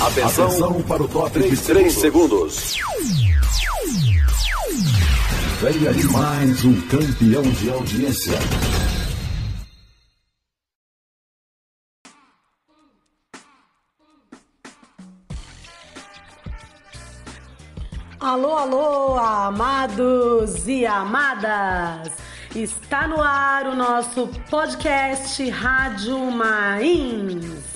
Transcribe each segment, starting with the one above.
Atenção, Atenção para o top 3, 3 segundos. Venha de mais um campeão de audiência. Alô, alô, amados e amadas! Está no ar o nosso podcast Rádio Mains.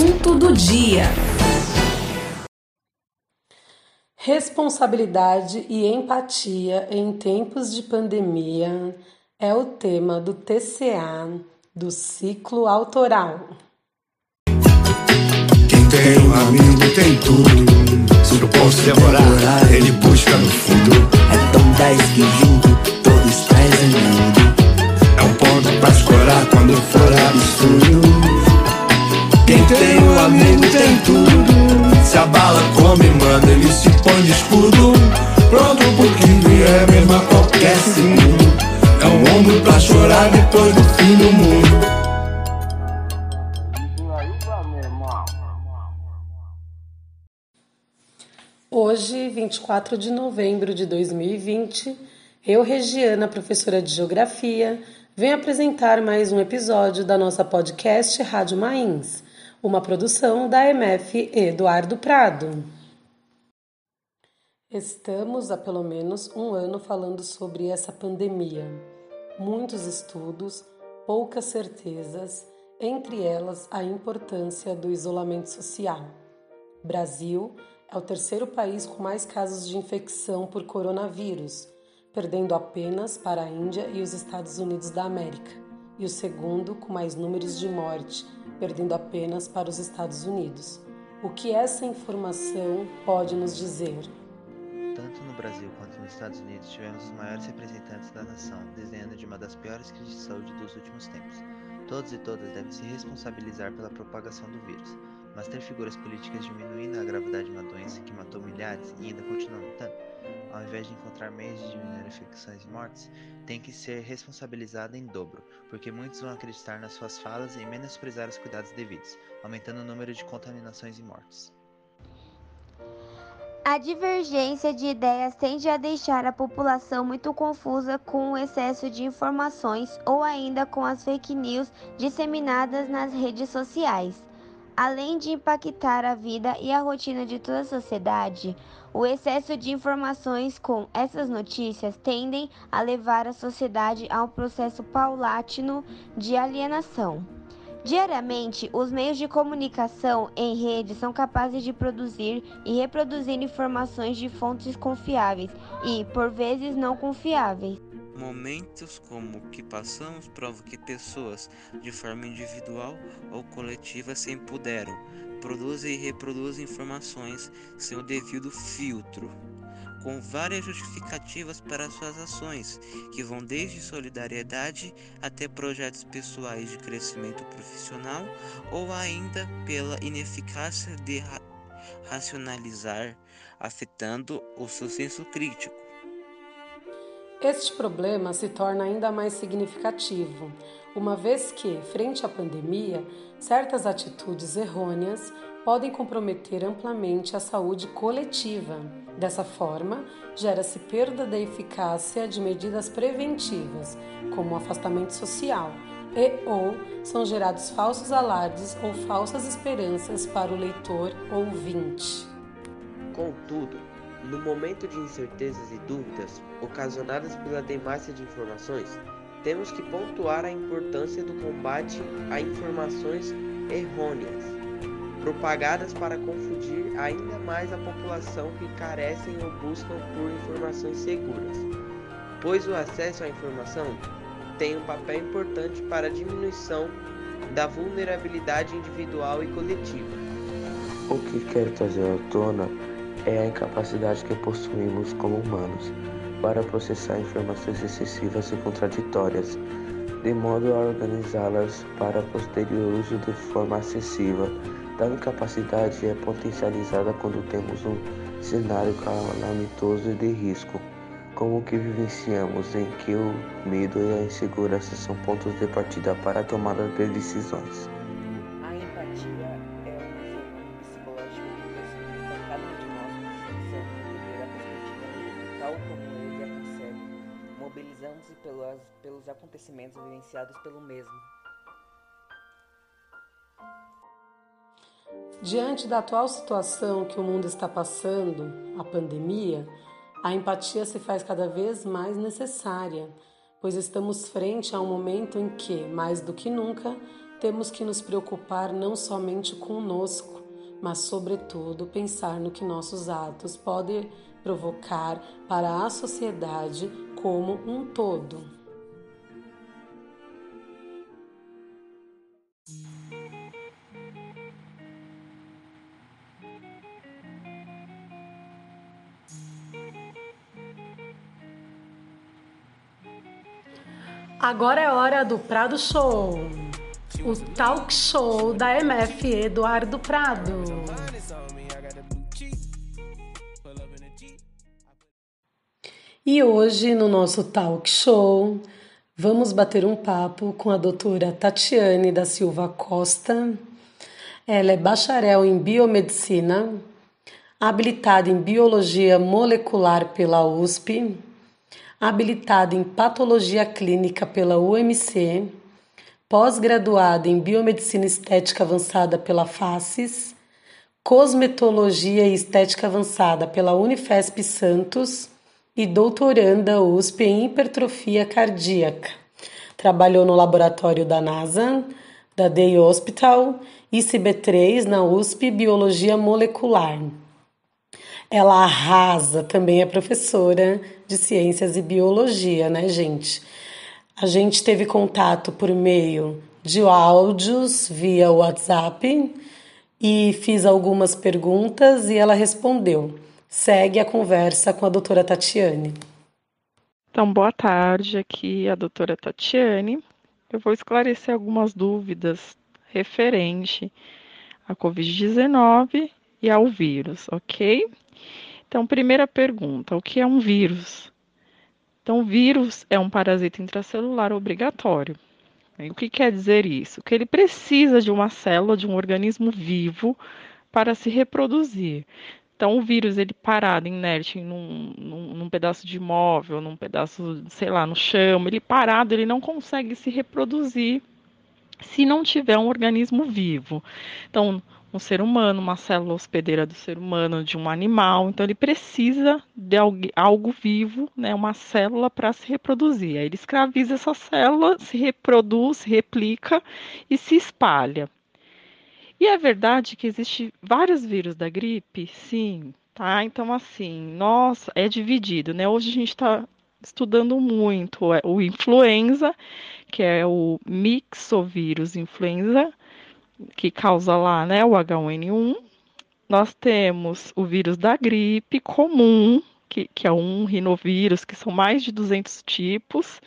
Assunto do dia. Responsabilidade e empatia em tempos de pandemia é o tema do TCA do ciclo autoral. Quem tem um amigo tem tudo. Se eu posso demorar, ele busca no fundo. É tão dez que junto todos trazem mundo. É escudo. Pronto pro que vier, mesmo qualquer segundo. É um ombro pra chorar depois do fim do mundo. Hoje, 24 de novembro de 2020, eu, Regiana, professora de Geografia, venho apresentar mais um episódio da nossa podcast Rádio Mains uma produção da MF Eduardo Prado. Estamos há pelo menos um ano falando sobre essa pandemia. Muitos estudos, poucas certezas, entre elas a importância do isolamento social. Brasil é o terceiro país com mais casos de infecção por coronavírus, perdendo apenas para a Índia e os Estados Unidos da América, e o segundo com mais números de morte perdendo apenas para os Estados Unidos. O que essa informação pode nos dizer? Brasil quanto nos Estados Unidos tivemos os maiores representantes da nação, desenhando de uma das piores crises de saúde dos últimos tempos. Todos e todas devem se responsabilizar pela propagação do vírus, mas ter figuras políticas diminuindo a gravidade de uma doença que matou milhares e ainda continua matando, ao invés de encontrar meios de diminuir infecções e mortes, tem que ser responsabilizada em dobro, porque muitos vão acreditar nas suas falas e menosprezar os cuidados devidos, aumentando o número de contaminações e mortes. A divergência de ideias tende a deixar a população muito confusa com o excesso de informações ou ainda com as fake news disseminadas nas redes sociais. Além de impactar a vida e a rotina de toda a sociedade, o excesso de informações com essas notícias tendem a levar a sociedade a um processo paulatino de alienação. Diariamente, os meios de comunicação em rede são capazes de produzir e reproduzir informações de fontes confiáveis e, por vezes, não confiáveis. Momentos como o que passamos provam que pessoas, de forma individual ou coletiva, se empoderam, produzem e reproduzem informações sem o devido filtro, com várias justificativas para suas ações, que vão desde solidariedade até projetos pessoais de crescimento profissional ou ainda pela ineficácia de ra racionalizar, afetando o seu senso crítico. Este problema se torna ainda mais significativo, uma vez que, frente à pandemia, certas atitudes errôneas podem comprometer amplamente a saúde coletiva. Dessa forma, gera-se perda da eficácia de medidas preventivas, como o afastamento social, e ou são gerados falsos alardes ou falsas esperanças para o leitor ouvinte. Contudo, no momento de incertezas e dúvidas ocasionadas pela demassa de informações, temos que pontuar a importância do combate a informações errôneas, propagadas para confundir ainda mais a população que carecem ou buscam por informações seguras, pois o acesso à informação tem um papel importante para a diminuição da vulnerabilidade individual e coletiva. O que quero trazer à tona é a incapacidade que possuímos como humanos para processar informações excessivas e contraditórias, de modo a organizá-las para posterior uso de forma acessível. Tal incapacidade é potencializada quando temos um cenário calamitoso e de risco, como que vivenciamos em que o medo e a insegurança são pontos de partida para a tomada de decisões. A empatia é um exemplo psicológico que possibilita a cada um de nós utilizando entender a perspectiva do outro tal como ele a concebe, mobilizando-se pelos acontecimentos vivenciados pelo mesmo. Diante da atual situação que o mundo está passando, a pandemia, a empatia se faz cada vez mais necessária, pois estamos frente a um momento em que, mais do que nunca, temos que nos preocupar não somente conosco, mas, sobretudo, pensar no que nossos atos podem provocar para a sociedade como um todo. Agora é hora do Prado Show, o talk show da MF Eduardo Prado. E hoje, no nosso talk show, vamos bater um papo com a doutora Tatiane da Silva Costa. Ela é bacharel em biomedicina, habilitada em biologia molecular pela USP habilitada em Patologia Clínica pela UMC, pós-graduada em Biomedicina Estética Avançada pela FACES, Cosmetologia e Estética Avançada pela Unifesp Santos e doutoranda USP em Hipertrofia Cardíaca. Trabalhou no laboratório da NASA, da Day Hospital e CB3 na USP Biologia Molecular. Ela arrasa, também é professora de ciências e biologia, né, gente? A gente teve contato por meio de áudios via WhatsApp e fiz algumas perguntas e ela respondeu. Segue a conversa com a doutora Tatiane. Então, boa tarde, aqui a doutora Tatiane. Eu vou esclarecer algumas dúvidas referente à Covid-19 e ao vírus, ok? Então, primeira pergunta: o que é um vírus? Então, vírus é um parasita intracelular obrigatório. E o que quer dizer isso? Que ele precisa de uma célula, de um organismo vivo para se reproduzir. Então, o vírus, ele parado, inerte, num, num, num, pedaço de móvel, num pedaço, sei lá, no chão, ele parado, ele não consegue se reproduzir se não tiver um organismo vivo. Então, um ser humano, uma célula hospedeira do ser humano, de um animal. Então ele precisa de algo vivo, né, uma célula para se reproduzir. Aí ele escraviza essa célula, se reproduz, replica e se espalha. E é verdade que existe vários vírus da gripe, sim, tá? Então assim, nossa, é dividido, né? Hoje a gente está estudando muito é, o influenza, que é o mixovírus influenza, que causa lá, né, o H1N1. Nós temos o vírus da gripe comum, que, que, é um rinovírus, que são mais de 200 tipos,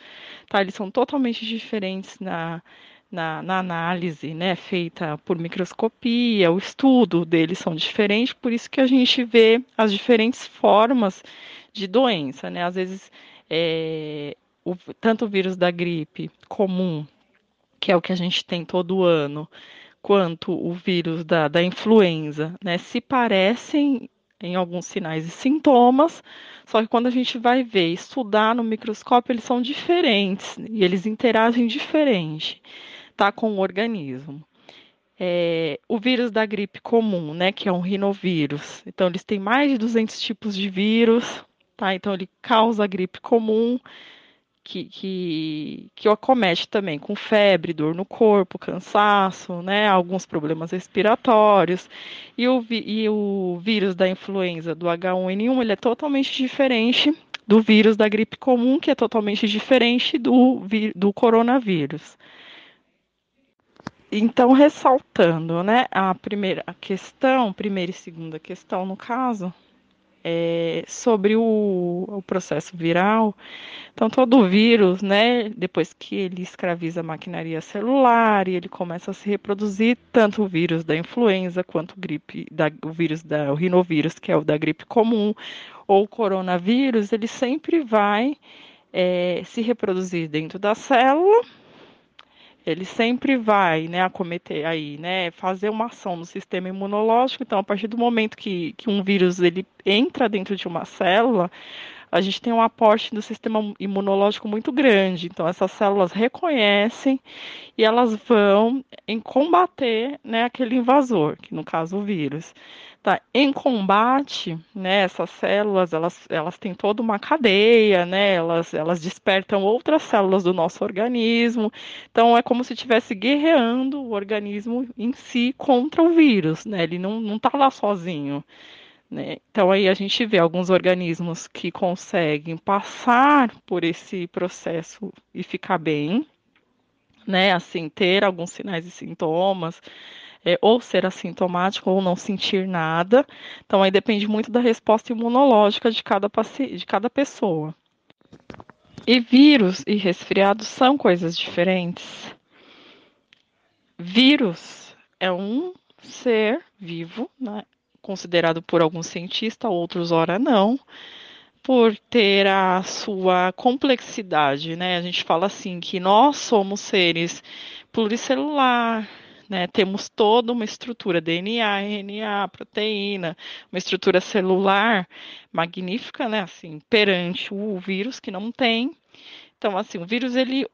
tá? Eles são totalmente diferentes na, na, na, análise, né, feita por microscopia, o estudo deles são diferentes, por isso que a gente vê as diferentes formas de doença, né? Às vezes, é, o, tanto o vírus da gripe comum, que é o que a gente tem todo ano, quanto o vírus da, da influenza, né, se parecem em alguns sinais e sintomas, só que quando a gente vai ver, estudar no microscópio, eles são diferentes e eles interagem diferente, tá, com o organismo. É, o vírus da gripe comum, né, que é um rinovírus. Então, eles têm mais de 200 tipos de vírus, tá? Então, ele causa a gripe comum que, que, que o acomete também com febre, dor no corpo, cansaço, né, alguns problemas respiratórios. E o, e o vírus da influenza do H1N1 ele é totalmente diferente do vírus da gripe comum, que é totalmente diferente do, do coronavírus. Então, ressaltando, né, a primeira questão, primeira e segunda questão no caso, é, sobre o, o, processo viral. Então, todo vírus, né, depois que ele escraviza a maquinaria celular e ele começa a se reproduzir, tanto o vírus da influenza quanto o, gripe, da, o vírus da o rinovírus, que é o da gripe comum, ou o coronavírus, ele sempre vai é, se reproduzir dentro da célula ele sempre vai né, acometer aí, né, fazer uma ação no sistema imunológico. Então, a partir do momento que, que um vírus ele entra dentro de uma célula, a gente tem um aporte do sistema imunológico muito grande. Então, essas células reconhecem e elas vão em combater né, aquele invasor, que no caso o vírus. Tá, em combate, né, essas células, elas, elas têm toda uma cadeia, né, elas, elas despertam outras células do nosso organismo, então é como se estivesse guerreando o organismo em si contra o vírus, né, ele não está lá sozinho. Né? Então aí a gente vê alguns organismos que conseguem passar por esse processo e ficar bem, né, assim, ter alguns sinais e sintomas, é, ou ser assintomático ou não sentir nada. Então, aí depende muito da resposta imunológica de cada, de cada pessoa. E vírus e resfriados são coisas diferentes. Vírus é um ser vivo, né, considerado por alguns cientistas, outros, ora não, por ter a sua complexidade, né? A gente fala assim que nós somos seres pluricelular, né? Temos toda uma estrutura DNA, RNA, proteína, uma estrutura celular magnífica, né? Assim, perante o vírus que não tem. Então, assim, o vírus ele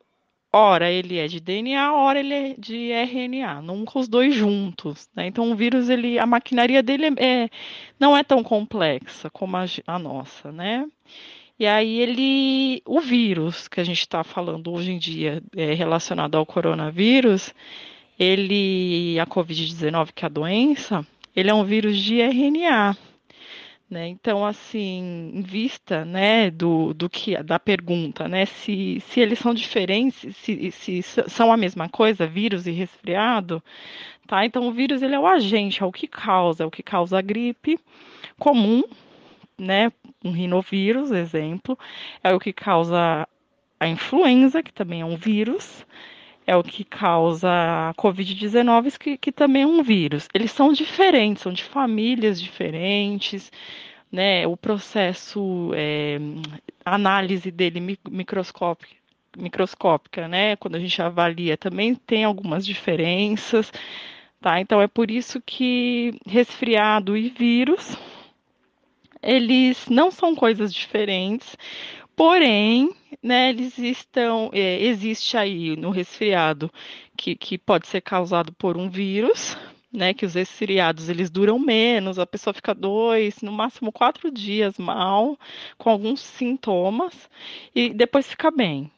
ora ele é de DNA, ora ele é de RNA, nunca os dois juntos. Né? Então o vírus, ele, a maquinaria dele é, é não é tão complexa como a, a, nossa, né? E aí ele, o vírus que a gente está falando hoje em dia é relacionado ao coronavírus, ele, a Covid-19, que é a doença, ele é um vírus de RNA. Né? Então, assim, em vista né, do, do que da pergunta, né, se, se eles são diferentes, se, se são a mesma coisa, vírus e resfriado, tá? Então, o vírus ele é o agente, é o que causa, é o que causa a gripe comum, né? Um rinovírus, exemplo, é o que causa a influenza, que também é um vírus, é o que causa a Covid-19, que, que também é um vírus. Eles são diferentes, são de famílias diferentes, né? O processo, é, análise dele microscópica, microscópica, né? Quando a gente avalia, também tem algumas diferenças, tá? Então é por isso que resfriado e vírus eles não são coisas diferentes, Porém, né, eles estão, é, existe aí no resfriado que, que pode ser causado por um vírus, né, que os resfriados eles duram menos, a pessoa fica dois, no máximo quatro dias mal, com alguns sintomas, e depois fica bem.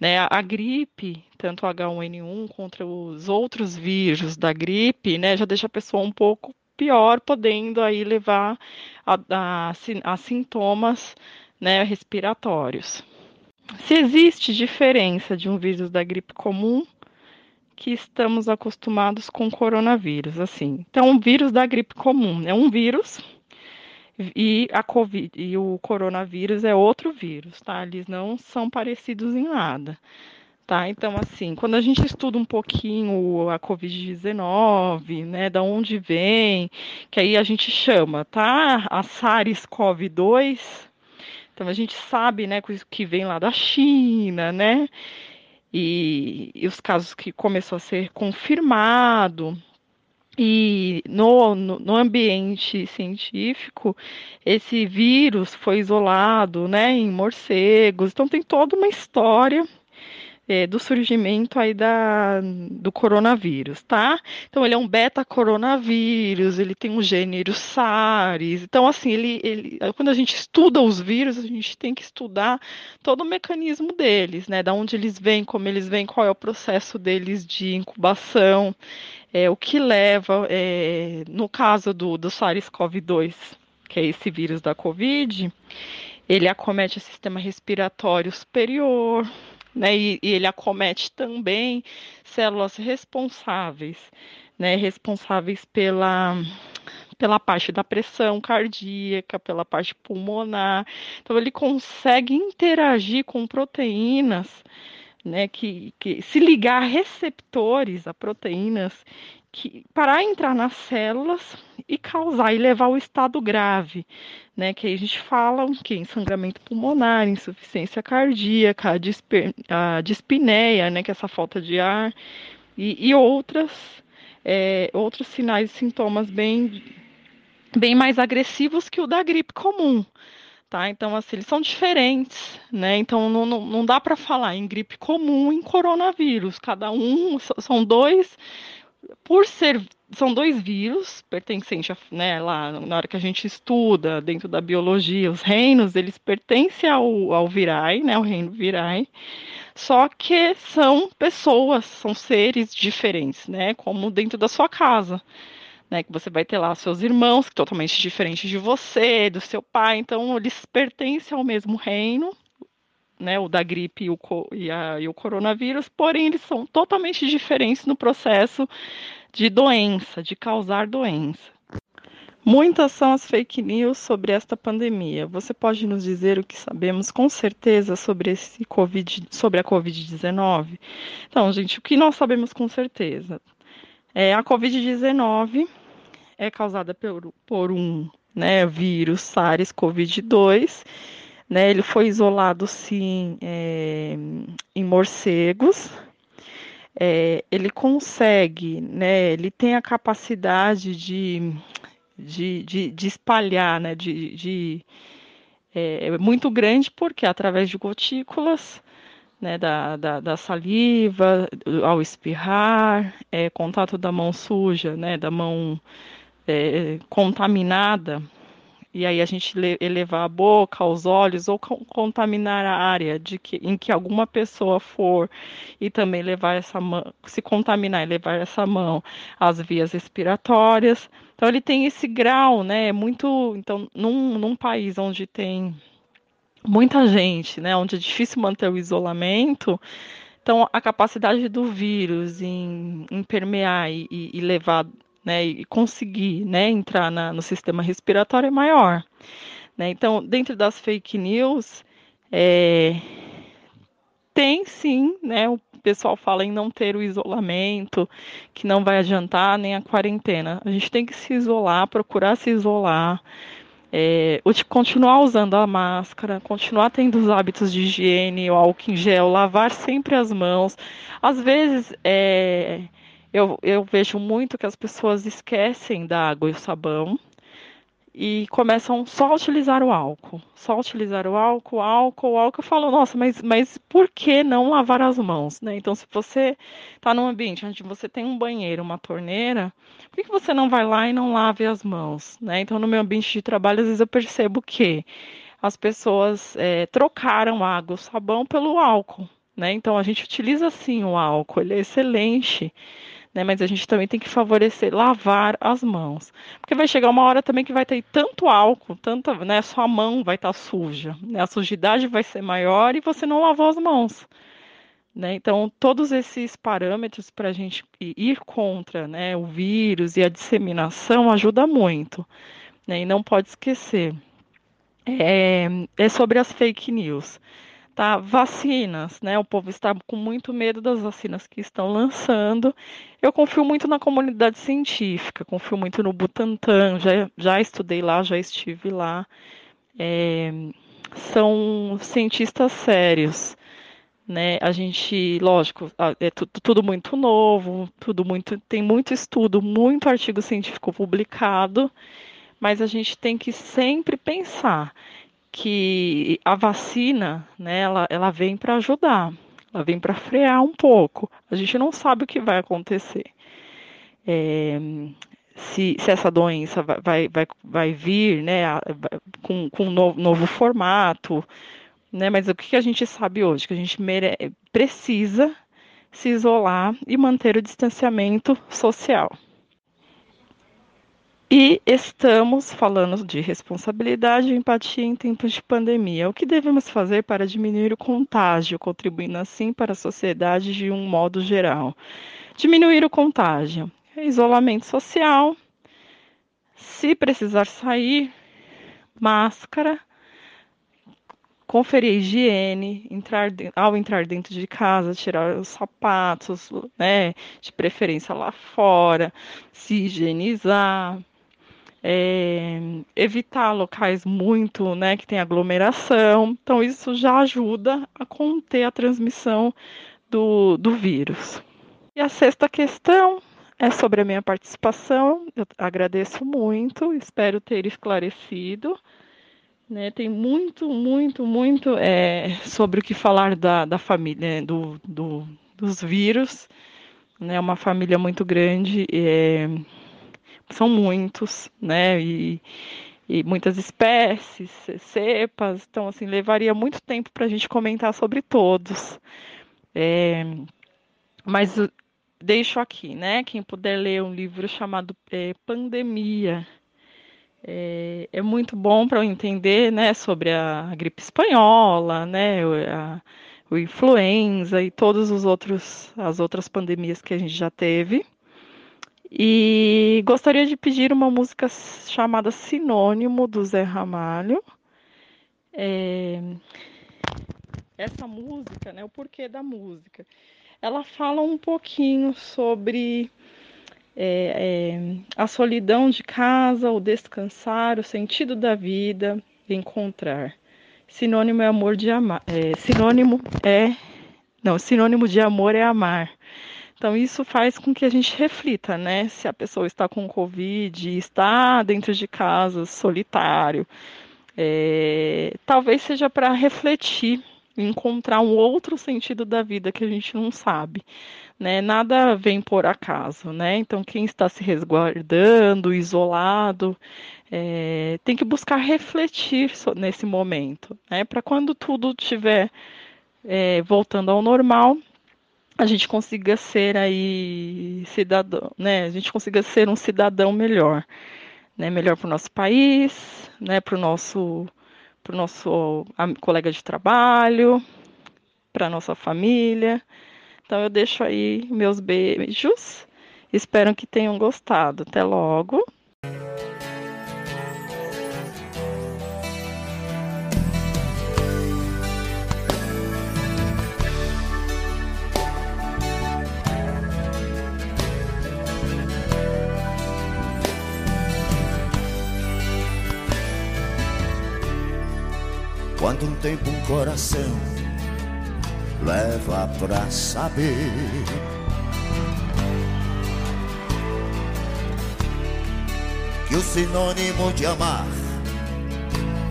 Né, a gripe, tanto H1N1 contra os outros vírus da gripe, né, já deixa a pessoa um pouco pior, podendo aí levar a, a, a sintomas né, respiratórios. Se existe diferença de um vírus da gripe comum que estamos acostumados com coronavírus, assim. Então, o vírus da gripe comum é um vírus e a COVID e o coronavírus é outro vírus, tá? Eles não são parecidos em nada. Tá, então, assim, quando a gente estuda um pouquinho a Covid-19, né, da onde vem, que aí a gente chama, tá, a SARS-CoV-2, então a gente sabe, né, que vem lá da China, né? E, e os casos que começou a ser confirmado. E no, no, no, ambiente científico, esse vírus foi isolado né, em morcegos. Então tem toda uma história é, do surgimento aí da, do coronavírus, tá? Então ele é um beta-coronavírus, ele tem um gênero SARS. Então, assim, ele, ele, quando a gente estuda os vírus, a gente tem que estudar todo o mecanismo deles, né? Da onde eles vêm, como eles vêm, qual é o processo deles de incubação, é, o que leva, é, no caso do, do SARS-CoV-2, que é esse vírus da Covid, ele acomete o sistema respiratório superior, né? E, e ele acomete também células responsáveis, né? Responsáveis pela pela parte da pressão cardíaca, pela parte pulmonar. Então, ele consegue interagir com proteínas, né, que, que se ligar a receptores, a proteínas, que, para entrar nas células e causar e levar ao estado grave, né? Que aí a gente fala o que? Ensangramento pulmonar, insuficiência cardíaca, a, disper, a dispneia, né? Que é essa falta de ar, e, e outras, é, outros sinais e sintomas bem, bem mais agressivos que o da gripe comum. Tá? Então, assim, eles são diferentes, né? Então, não, não, não dá para falar em gripe comum em coronavírus. Cada um são dois por ser são dois vírus pertencentes, né, lá na hora que a gente estuda dentro da biologia, os reinos, eles pertencem ao, ao virae, né, ao reino virae, só que são pessoas, são seres diferentes, né, como dentro da sua casa, né, que você vai ter lá seus irmãos, que totalmente diferentes de você, do seu pai, então eles pertencem ao mesmo reino, né, o da gripe e o, e, a, e o coronavírus, porém eles são totalmente diferentes no processo de doença, de causar doença. Muitas são as fake news sobre esta pandemia. Você pode nos dizer o que sabemos com certeza sobre esse COVID, sobre a COVID-19? Então, gente, o que nós sabemos com certeza? É, a COVID-19 é causada por, por um né, vírus SARS-CoV-2 né, ele foi isolado, sim, é, em morcegos. É, ele consegue, né, ele tem a capacidade de, de, de, de espalhar, né, de, de é, é muito grande, porque através de gotículas, né, da, da, da, saliva, ao espirrar, é, contato da mão suja, né, da mão é, contaminada, e aí a gente elevar a boca, os olhos ou contaminar a área de que, em que alguma pessoa for e também levar essa mão, se contaminar e levar essa mão às vias respiratórias. Então ele tem esse grau, né? É muito, então num, num país onde tem muita gente, né? Onde é difícil manter o isolamento. Então, a capacidade do vírus em, em permear e, e levar né, e conseguir né, entrar na, no sistema respiratório é maior. Né? Então, dentro das fake news, é, tem sim, né, o pessoal fala em não ter o isolamento, que não vai adiantar nem a quarentena. A gente tem que se isolar, procurar se isolar, é, continuar usando a máscara, continuar tendo os hábitos de higiene, o álcool em gel, lavar sempre as mãos. Às vezes, é, eu, eu vejo muito que as pessoas esquecem da água e o sabão e começam só a utilizar o álcool. Só utilizar o álcool, álcool, álcool. Eu falo, nossa, mas, mas por que não lavar as mãos? Né? Então, se você está num ambiente onde você tem um banheiro, uma torneira, por que, que você não vai lá e não lave as mãos? Né? Então, no meu ambiente de trabalho, às vezes eu percebo que as pessoas é, trocaram água, o sabão pelo álcool. Né? Então, a gente utiliza sim o álcool, ele é excelente né? Mas a gente também tem que favorecer lavar as mãos. Porque vai chegar uma hora também que vai ter tanto álcool, tanta, né? Sua mão vai estar tá suja, né? A sujidade vai ser maior e você não lavou as mãos. Né? Então, todos esses parâmetros para a gente ir contra né, o vírus e a disseminação ajuda muito. Né? E não pode esquecer. É, é sobre as fake news. Tá? Vacinas, né? O povo está com muito medo das vacinas que estão lançando. Eu confio muito na comunidade científica, confio muito no Butantan, já, já estudei lá, já estive lá. É, são cientistas sérios. Né? A gente, lógico, é tudo, muito novo, tudo muito, tem muito estudo, muito artigo científico publicado, mas a gente tem que sempre pensar que a vacina, né, ela, ela vem para ajudar, ela vem para frear um pouco. A gente não sabe o que vai acontecer. É, se, se, essa doença vai, vai, vai vir né, com, com um novo, novo formato, né, mas o que a gente sabe hoje? Que a gente mere precisa se isolar e manter o distanciamento social. E estamos falando de responsabilidade e empatia em tempos de pandemia. O que devemos fazer para diminuir o contágio, contribuindo assim para a sociedade de um modo geral? Diminuir o contágio. Isolamento social, Se precisar sair, máscara, conferir a higiene, entrar, ao entrar dentro de casa, tirar os sapatos, né, de preferência lá fora, se higienizar, é, evitar locais muito, né, que tem aglomeração. Então isso já ajuda a conter a transmissão do, do vírus. E a sexta questão é sobre a minha participação. Eu agradeço muito, espero ter esclarecido. Né, tem muito, muito, muito é, sobre o que falar da, da família, do, do, dos vírus. É né, uma família muito grande, é, são muitos, né? E, e muitas espécies, cepas. Então, assim, levaria muito tempo para a gente comentar sobre todos. É, mas deixo aqui, né? Quem puder ler um livro chamado é, Pandemia, é, é muito bom para entender né, sobre a gripe espanhola, né, a, o influenza e todas os outros, as outras pandemias que a gente já teve. E gostaria de pedir uma música chamada Sinônimo, do Zé Ramalho. É, essa música, né, o porquê da música, ela fala um pouquinho sobre é, é, a solidão de casa, o descansar, o sentido da vida, encontrar. Sinônimo é amor de amar. É, sinônimo é. Não, sinônimo de amor é amar. Então, isso faz com que a gente reflita, né? Se a pessoa está com Covid, está dentro de casa, solitário. É, talvez seja para refletir, encontrar um outro sentido da vida que a gente não sabe né? Nada vem por acaso, né? Então, quem está se resguardando, isolado, é, tem que buscar refletir nesse momento, né? Para quando tudo estiver é, voltando ao normal, a gente consiga ser aí cidadão, né? A gente consiga ser um cidadão melhor, né? Melhor para o nosso país, né? Para o nosso, pro nosso colega de trabalho, para nossa família. Então eu deixo aí meus beijos. Espero que tenham gostado. Até logo. Quando um tempo um coração leva pra saber. Que o sinônimo de amar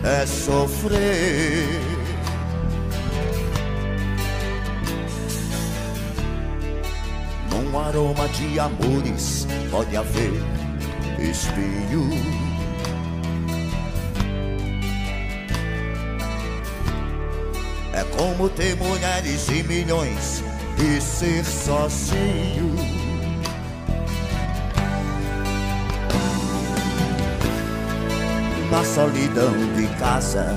é sofrer. Num aroma de amores pode haver espinho. Como ter mulheres e milhões e ser sozinho. Na solidão de casa,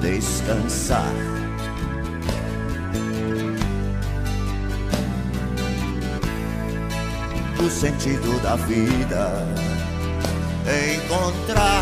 descansar. O sentido da vida, encontrar.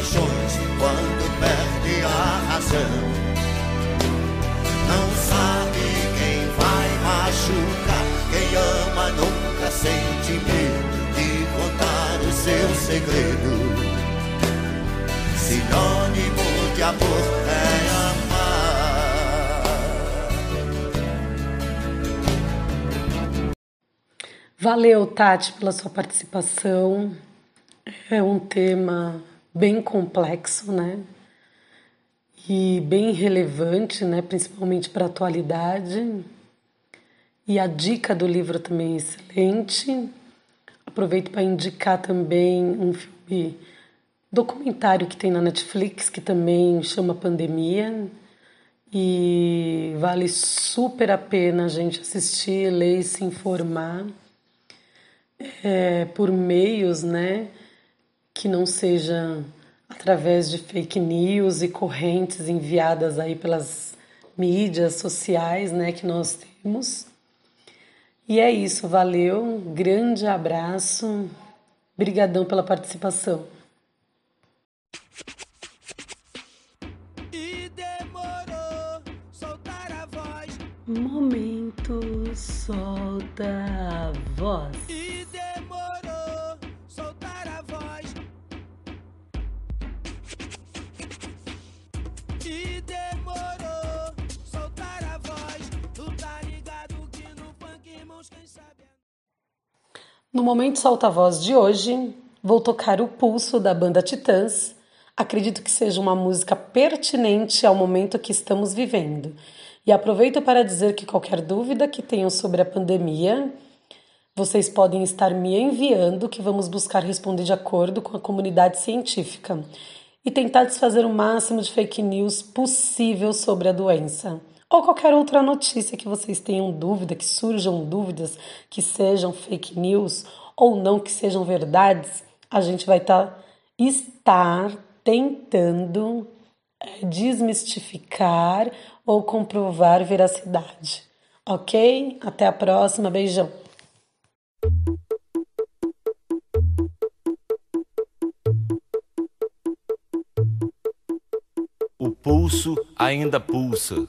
paixões quando perde a razão. Não sabe quem vai machucar. Quem ama nunca sente medo de contar o seu segredo. Sinônimo de amor é amar. Valeu, Tati, pela sua participação. É um tema bem complexo, né? E bem relevante, né? Principalmente para a atualidade. E a dica do livro também é excelente. Aproveito para indicar também um filme documentário que tem na Netflix que também chama Pandemia e vale super a pena a gente assistir, ler e se informar é, por meios, né, que não seja através de fake news e correntes enviadas aí pelas mídias sociais, né, que nós temos. E é isso, valeu, um grande abraço, brigadão pela participação. Momento solta a voz. No momento solta a voz de hoje, vou tocar o pulso da banda Titãs. Acredito que seja uma música pertinente ao momento que estamos vivendo. E aproveito para dizer que qualquer dúvida que tenham sobre a pandemia, vocês podem estar me enviando, que vamos buscar responder de acordo com a comunidade científica e tentar desfazer o máximo de fake news possível sobre a doença. Ou qualquer outra notícia que vocês tenham dúvida, que surjam dúvidas, que sejam fake news ou não que sejam verdades, a gente vai tá, estar tentando desmistificar ou comprovar veracidade. Ok? Até a próxima. Beijão. O pulso ainda pulsa.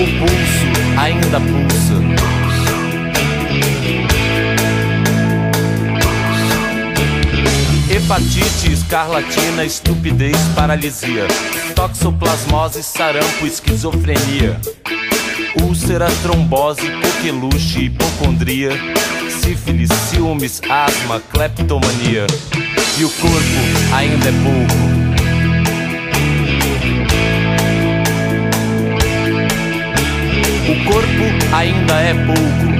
O pulso ainda pulsa. Hepatite, escarlatina, estupidez, paralisia, toxoplasmose, sarampo, esquizofrenia, úlcera, trombose, coqueluche, hipocondria, sífilis, ciúmes, asma, cleptomania. E o corpo ainda é pouco. O corpo ainda é pouco.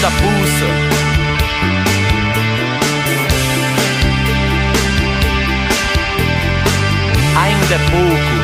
Ainda pulsa. Ainda é pouco.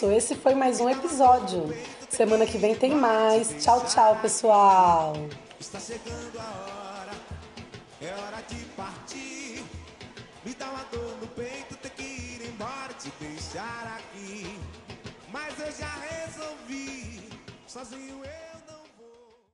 Isso, esse foi mais um episódio. Semana que vem tem mais. Tchau, tchau, pessoal. Está chegando a hora, é hora de partir. Me dá uma dor no peito, ter que ir embora, te deixar aqui. Mas eu já resolvi, sozinho eu